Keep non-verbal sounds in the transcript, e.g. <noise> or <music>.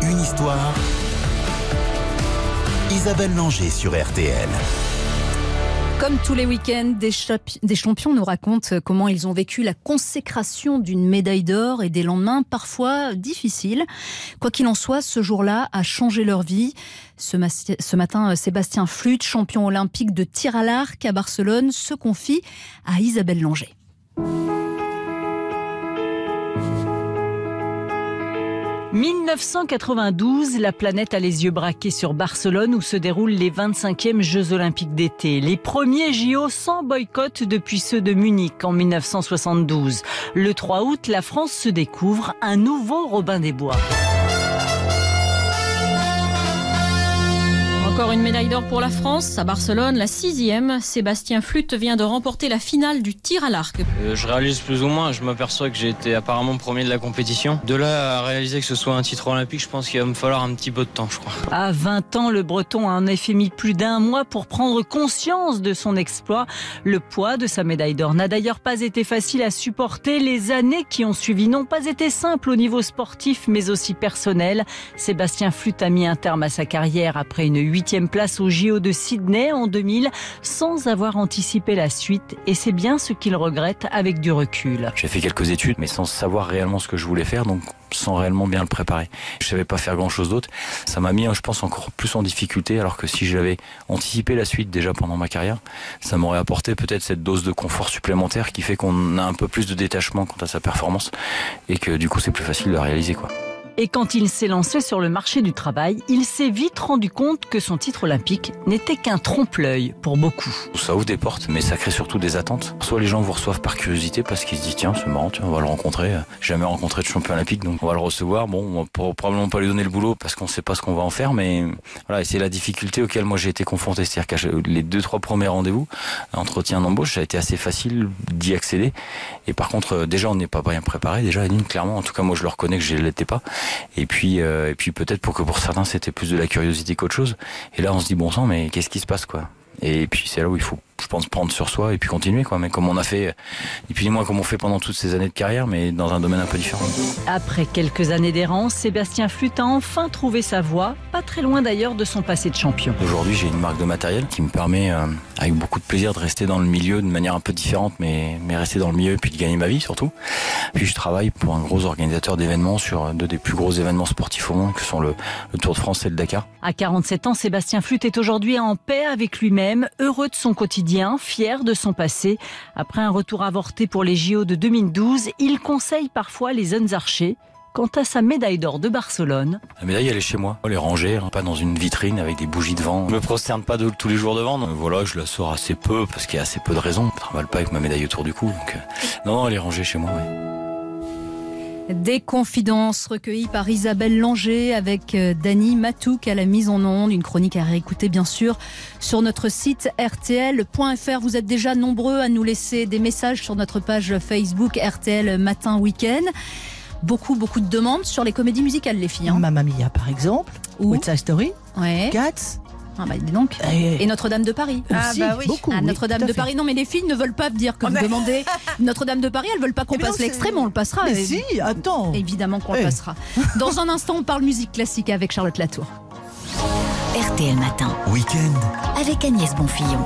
une histoire. Isabelle Langer sur RTL. Comme tous les week-ends, des, champions nous racontent comment ils ont vécu la consécration d'une médaille d'or et des lendemains parfois difficiles. Quoi qu'il en soit, ce jour-là a changé leur vie. Ce, ce matin, Sébastien Flute, champion olympique de tir à l'arc à Barcelone, se confie à Isabelle Langer. 1992, la planète a les yeux braqués sur Barcelone où se déroulent les 25e Jeux olympiques d'été. Les premiers JO sans boycott depuis ceux de Munich en 1972. Le 3 août, la France se découvre un nouveau Robin des Bois. Encore une médaille d'or pour la France à Barcelone, la sixième. Sébastien Flute vient de remporter la finale du tir à l'arc. Euh, je réalise plus ou moins, je m'aperçois que j'ai été apparemment premier de la compétition. De là à réaliser que ce soit un titre olympique, je pense qu'il va me falloir un petit peu de temps, je crois. À 20 ans, le Breton a en effet mis plus d'un mois pour prendre conscience de son exploit. Le poids de sa médaille d'or n'a d'ailleurs pas été facile à supporter. Les années qui ont suivi n'ont pas été simples au niveau sportif, mais aussi personnel. Sébastien Flute a mis un terme à sa carrière après une huitième place au JO de Sydney en 2000 sans avoir anticipé la suite et c'est bien ce qu'il regrette avec du recul. J'ai fait quelques études mais sans savoir réellement ce que je voulais faire donc sans réellement bien le préparer. Je savais pas faire grand chose d'autre. Ça m'a mis, je pense, encore plus en difficulté alors que si j'avais anticipé la suite déjà pendant ma carrière, ça m'aurait apporté peut-être cette dose de confort supplémentaire qui fait qu'on a un peu plus de détachement quant à sa performance et que du coup c'est plus facile de réaliser quoi. Et quand il s'est lancé sur le marché du travail, il s'est vite rendu compte que son titre olympique n'était qu'un trompe-l'œil pour beaucoup. Ça ouvre des portes, mais ça crée surtout des attentes. Soit les gens vous reçoivent par curiosité parce qu'ils se disent tiens c'est marrant, on va le rencontrer. Jamais rencontré de champion olympique, donc on va le recevoir. Bon, on va probablement pas lui donner le boulot parce qu'on sait pas ce qu'on va en faire, mais voilà, c'est la difficulté auquel moi j'ai été confronté. C'est-à-dire que les deux trois premiers rendez-vous, entretien d'embauche, ça a été assez facile d'y accéder. Et par contre, déjà on n'est pas bien préparé. Déjà, Aline, clairement, en tout cas moi je le reconnais que je l'étais pas. Et puis, euh, et puis peut-être pour que pour certains c'était plus de la curiosité qu'autre chose. Et là, on se dit bon sang, mais qu'est-ce qui se passe quoi? Et puis c'est là où il faut je pense prendre sur soi et puis continuer quoi mais comme on a fait et puis moi comme on fait pendant toutes ces années de carrière mais dans un domaine un peu différent. Après quelques années d'errance, Sébastien Flute a enfin trouvé sa voie, pas très loin d'ailleurs de son passé de champion. Aujourd'hui, j'ai une marque de matériel qui me permet euh, avec beaucoup de plaisir de rester dans le milieu de manière un peu différente mais mais rester dans le milieu et puis de gagner ma vie surtout. Puis je travaille pour un gros organisateur d'événements sur deux des plus gros événements sportifs au monde que sont le, le Tour de France et le Dakar. À 47 ans, Sébastien Flute est aujourd'hui en paix avec lui-même, heureux de son quotidien fier de son passé. Après un retour avorté pour les JO de 2012, il conseille parfois les jeunes archers. Quant à sa médaille d'or de Barcelone. La médaille, elle est chez moi. Elle est rangée, hein, pas dans une vitrine avec des bougies devant. Je me prosterne pas de, tous les jours devant. Donc voilà, je la sors assez peu parce qu'il y a assez peu de raisons. Je travaille pas avec ma médaille autour du cou. Donc, euh, non, elle est rangée chez moi. Des confidences recueillies par Isabelle Langer avec euh, Dany Matouk à la mise en onde. Une chronique à réécouter bien sûr sur notre site rtl.fr. Vous êtes déjà nombreux à nous laisser des messages sur notre page Facebook RTL Matin Week-end. Beaucoup, beaucoup de demandes sur les comédies musicales, les filles. Hein. Mamma Mia, par exemple. Ou West Side Story. Ouais. Cats. Ah bah dis donc. Et, Et Notre-Dame de Paris. Ah, bah oui. beaucoup. Ah, Notre-Dame de. Paris. Non, mais les filles ne veulent pas dire que Oh, vous mais- demandez <laughs> Notre-Dame de Paris. Elles veulent pas qu'on Eh passe mais on le passera. Mais Et- si, attends. Évidemment qu'on Eh. le passera. <laughs> Dans un instant, on parle musique classique avec Charlotte Latour. RTL Matin Week-end. avec Agnès Bonfillon.